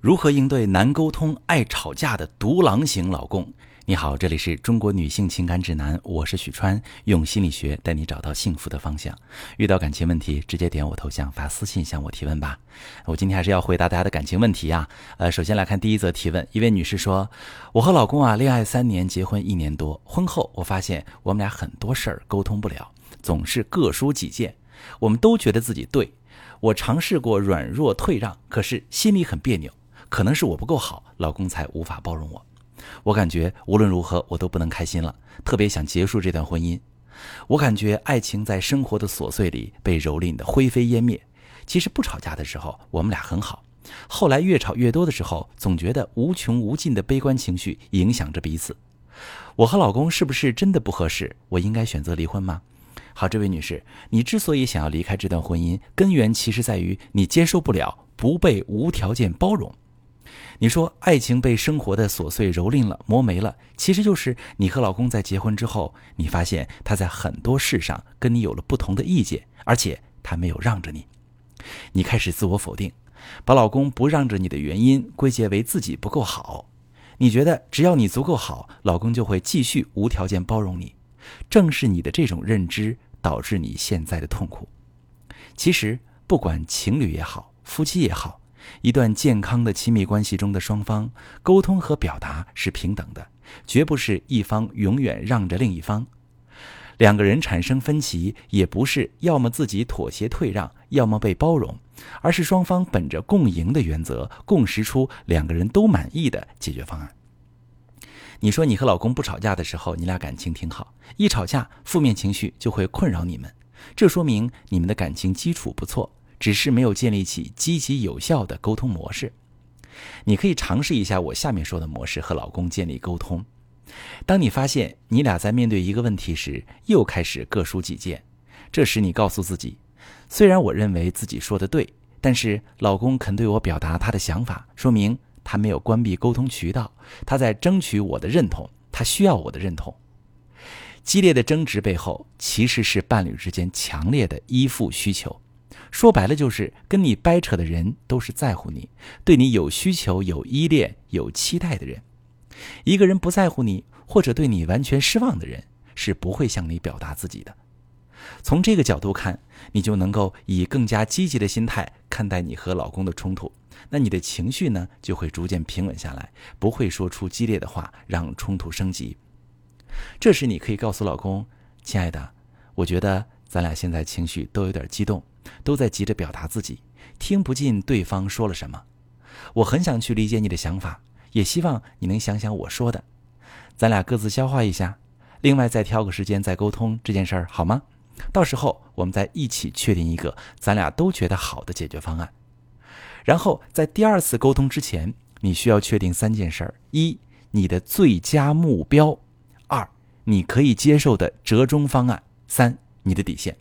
如何应对难沟通、爱吵架的独狼型老公？你好，这里是中国女性情感指南，我是许川，用心理学带你找到幸福的方向。遇到感情问题，直接点我头像发私信向我提问吧。我今天还是要回答大家的感情问题啊。呃，首先来看第一则提问，一位女士说：“我和老公啊，恋爱三年，结婚一年多，婚后我发现我们俩很多事儿沟通不了，总是各抒己见，我们都觉得自己对。我尝试过软弱退让，可是心里很别扭。”可能是我不够好，老公才无法包容我。我感觉无论如何我都不能开心了，特别想结束这段婚姻。我感觉爱情在生活的琐碎里被蹂躏的灰飞烟灭。其实不吵架的时候我们俩很好，后来越吵越多的时候，总觉得无穷无尽的悲观情绪影响着彼此。我和老公是不是真的不合适？我应该选择离婚吗？好，这位女士，你之所以想要离开这段婚姻，根源其实在于你接受不了不被无条件包容。你说爱情被生活的琐碎蹂躏了、磨没了，其实就是你和老公在结婚之后，你发现他在很多事上跟你有了不同的意见，而且他没有让着你，你开始自我否定，把老公不让着你的原因归结为自己不够好，你觉得只要你足够好，老公就会继续无条件包容你，正是你的这种认知导致你现在的痛苦。其实不管情侣也好，夫妻也好。一段健康的亲密关系中的双方沟通和表达是平等的，绝不是一方永远让着另一方。两个人产生分歧，也不是要么自己妥协退让，要么被包容，而是双方本着共赢的原则，共识出两个人都满意的解决方案。你说你和老公不吵架的时候，你俩感情挺好；一吵架，负面情绪就会困扰你们，这说明你们的感情基础不错。只是没有建立起积极有效的沟通模式。你可以尝试一下我下面说的模式和老公建立沟通。当你发现你俩在面对一个问题时又开始各抒己见，这时你告诉自己：虽然我认为自己说的对，但是老公肯对我表达他的想法，说明他没有关闭沟通渠道，他在争取我的认同，他需要我的认同。激烈的争执背后其实是伴侣之间强烈的依附需求。说白了，就是跟你掰扯的人都是在乎你、对你有需求、有依恋、有期待的人。一个人不在乎你，或者对你完全失望的人，是不会向你表达自己的。从这个角度看，你就能够以更加积极的心态看待你和老公的冲突，那你的情绪呢，就会逐渐平稳下来，不会说出激烈的话，让冲突升级。这时，你可以告诉老公：“亲爱的，我觉得咱俩现在情绪都有点激动。”都在急着表达自己，听不进对方说了什么。我很想去理解你的想法，也希望你能想想我说的，咱俩各自消化一下，另外再挑个时间再沟通这件事儿，好吗？到时候我们再一起确定一个咱俩都觉得好的解决方案。然后在第二次沟通之前，你需要确定三件事儿：一，你的最佳目标；二，你可以接受的折中方案；三，你的底线。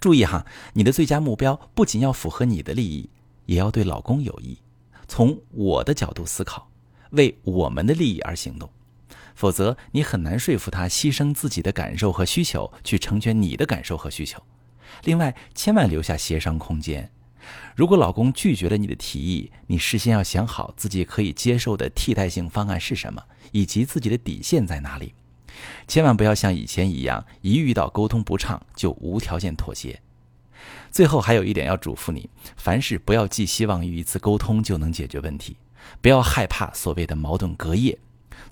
注意哈，你的最佳目标不仅要符合你的利益，也要对老公有益。从我的角度思考，为我们的利益而行动，否则你很难说服他牺牲自己的感受和需求去成全你的感受和需求。另外，千万留下协商空间。如果老公拒绝了你的提议，你事先要想好自己可以接受的替代性方案是什么，以及自己的底线在哪里。千万不要像以前一样，一遇到沟通不畅就无条件妥协。最后还有一点要嘱咐你：凡事不要寄希望于一次沟通就能解决问题，不要害怕所谓的矛盾隔夜，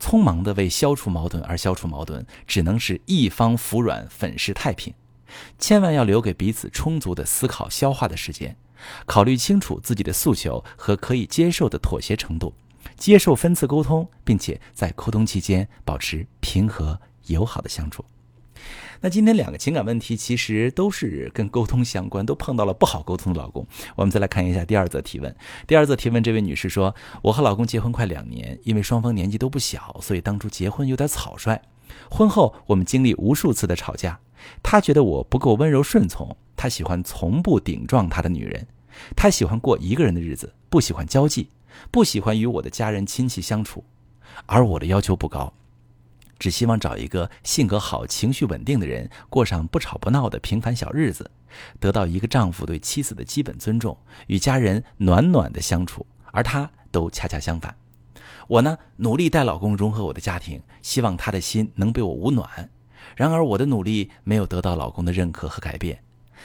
匆忙的为消除矛盾而消除矛盾，只能是一方服软，粉饰太平。千万要留给彼此充足的思考消化的时间，考虑清楚自己的诉求和可以接受的妥协程度。接受分次沟通，并且在沟通期间保持平和友好的相处。那今天两个情感问题其实都是跟沟通相关，都碰到了不好沟通的老公。我们再来看一下第二则提问。第二则提问，这位女士说：“我和老公结婚快两年，因为双方年纪都不小，所以当初结婚有点草率。婚后我们经历无数次的吵架，他觉得我不够温柔顺从，他喜欢从不顶撞他的女人，他喜欢过一个人的日子，不喜欢交际。”不喜欢与我的家人亲戚相处，而我的要求不高，只希望找一个性格好、情绪稳定的人，过上不吵不闹的平凡小日子，得到一个丈夫对妻子的基本尊重，与家人暖暖的相处，而他都恰恰相反。我呢，努力带老公融合我的家庭，希望他的心能被我捂暖。然而，我的努力没有得到老公的认可和改变。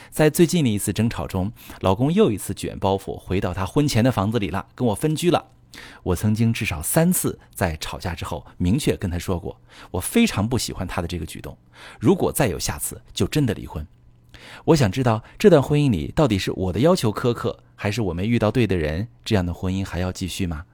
在最近的一次争吵中，老公又一次卷包袱回到他婚前的房子里了，跟我分居了。我曾经至少三次在吵架之后明确跟他说过，我非常不喜欢他的这个举动。如果再有下次，就真的离婚。我想知道这段婚姻里到底是我的要求苛刻，还是我没遇到对的人？这样的婚姻还要继续吗？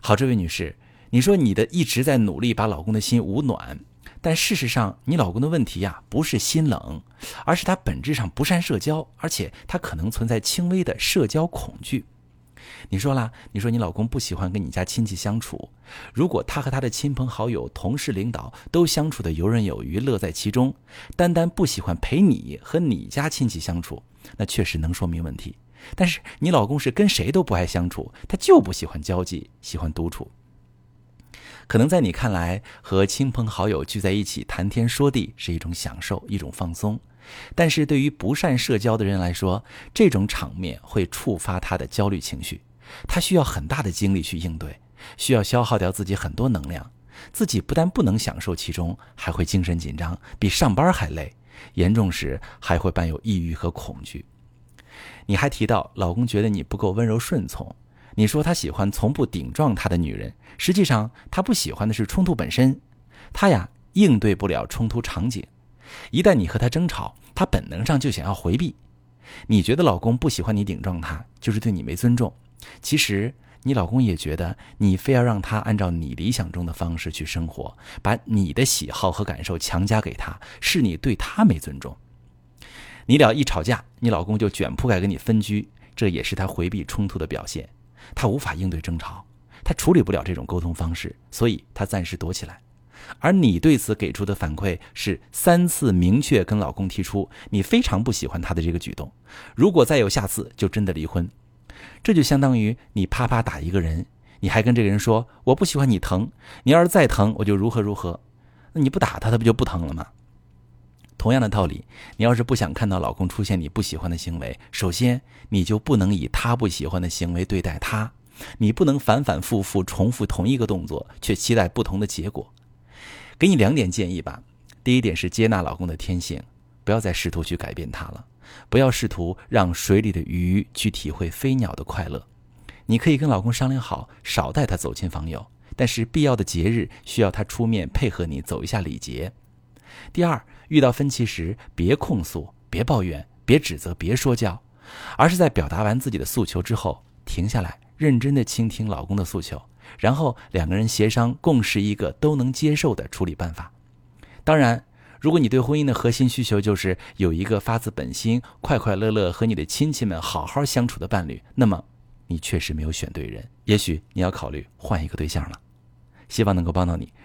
好，这位女士，你说你的一直在努力把老公的心捂暖，但事实上你老公的问题呀不是心冷，而是他本质上不善社交，而且他可能存在轻微的社交恐惧。你说啦，你说你老公不喜欢跟你家亲戚相处，如果他和他的亲朋好友、同事、领导都相处的游刃有余、乐在其中，单单不喜欢陪你和你家亲戚相处，那确实能说明问题。但是你老公是跟谁都不爱相处，他就不喜欢交际，喜欢独处。可能在你看来，和亲朋好友聚在一起谈天说地是一种享受，一种放松。但是对于不善社交的人来说，这种场面会触发他的焦虑情绪，他需要很大的精力去应对，需要消耗掉自己很多能量。自己不但不能享受其中，还会精神紧张，比上班还累，严重时还会伴有抑郁和恐惧。你还提到老公觉得你不够温柔顺从，你说他喜欢从不顶撞他的女人，实际上他不喜欢的是冲突本身，他呀应对不了冲突场景，一旦你和他争吵，他本能上就想要回避。你觉得老公不喜欢你顶撞他，就是对你没尊重，其实你老公也觉得你非要让他按照你理想中的方式去生活，把你的喜好和感受强加给他，是你对他没尊重。你俩一吵架，你老公就卷铺盖跟你分居，这也是他回避冲突的表现。他无法应对争吵，他处理不了这种沟通方式，所以他暂时躲起来。而你对此给出的反馈是三次明确跟老公提出你非常不喜欢他的这个举动，如果再有下次，就真的离婚。这就相当于你啪啪打一个人，你还跟这个人说我不喜欢你疼，你要是再疼，我就如何如何。那你不打他，他不就不疼了吗？同样的道理，你要是不想看到老公出现你不喜欢的行为，首先你就不能以他不喜欢的行为对待他，你不能反反复复重复同一个动作，却期待不同的结果。给你两点建议吧。第一点是接纳老公的天性，不要再试图去改变他了，不要试图让水里的鱼去体会飞鸟的快乐。你可以跟老公商量好，少带他走亲访友，但是必要的节日需要他出面配合你走一下礼节。第二。遇到分歧时，别控诉，别抱怨，别指责，别说教，而是在表达完自己的诉求之后，停下来，认真的倾听老公的诉求，然后两个人协商共识一个都能接受的处理办法。当然，如果你对婚姻的核心需求就是有一个发自本心、快快乐乐和你的亲戚们好好相处的伴侣，那么你确实没有选对人，也许你要考虑换一个对象了。希望能够帮到你。